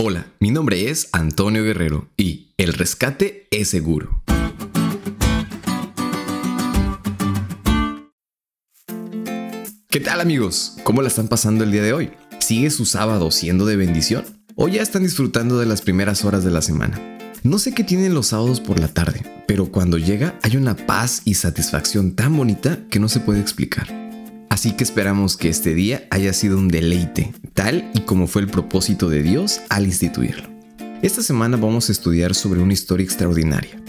Hola, mi nombre es Antonio Guerrero y el rescate es seguro. ¿Qué tal amigos? ¿Cómo la están pasando el día de hoy? ¿Sigue su sábado siendo de bendición? ¿O ya están disfrutando de las primeras horas de la semana? No sé qué tienen los sábados por la tarde, pero cuando llega hay una paz y satisfacción tan bonita que no se puede explicar. Así que esperamos que este día haya sido un deleite, tal y como fue el propósito de Dios al instituirlo. Esta semana vamos a estudiar sobre una historia extraordinaria,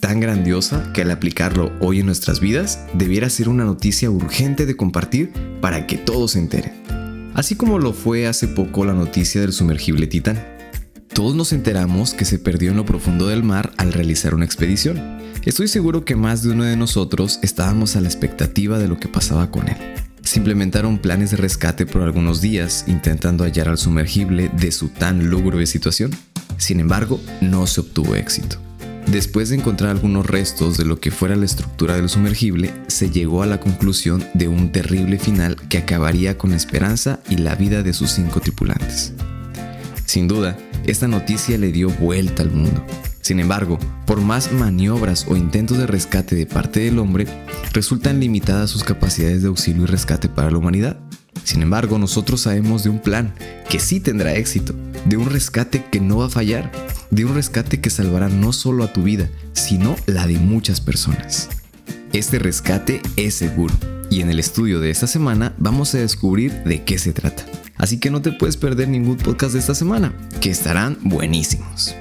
tan grandiosa que al aplicarlo hoy en nuestras vidas debiera ser una noticia urgente de compartir para que todos se enteren. Así como lo fue hace poco la noticia del sumergible Titán. Todos nos enteramos que se perdió en lo profundo del mar al realizar una expedición. Estoy seguro que más de uno de nosotros estábamos a la expectativa de lo que pasaba con él. Implementaron planes de rescate por algunos días intentando hallar al sumergible de su tan lúgubre situación. Sin embargo, no se obtuvo éxito. Después de encontrar algunos restos de lo que fuera la estructura del sumergible, se llegó a la conclusión de un terrible final que acabaría con la esperanza y la vida de sus cinco tripulantes. Sin duda, esta noticia le dio vuelta al mundo. Sin embargo, por más maniobras o intentos de rescate de parte del hombre, resultan limitadas sus capacidades de auxilio y rescate para la humanidad. Sin embargo, nosotros sabemos de un plan que sí tendrá éxito, de un rescate que no va a fallar, de un rescate que salvará no solo a tu vida, sino la de muchas personas. Este rescate es seguro y en el estudio de esta semana vamos a descubrir de qué se trata. Así que no te puedes perder ningún podcast de esta semana, que estarán buenísimos.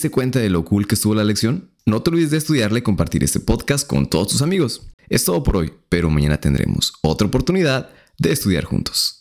Diste cuenta de lo cool que estuvo la lección? No te olvides de estudiarle y compartir este podcast con todos tus amigos. Es todo por hoy, pero mañana tendremos otra oportunidad de estudiar juntos.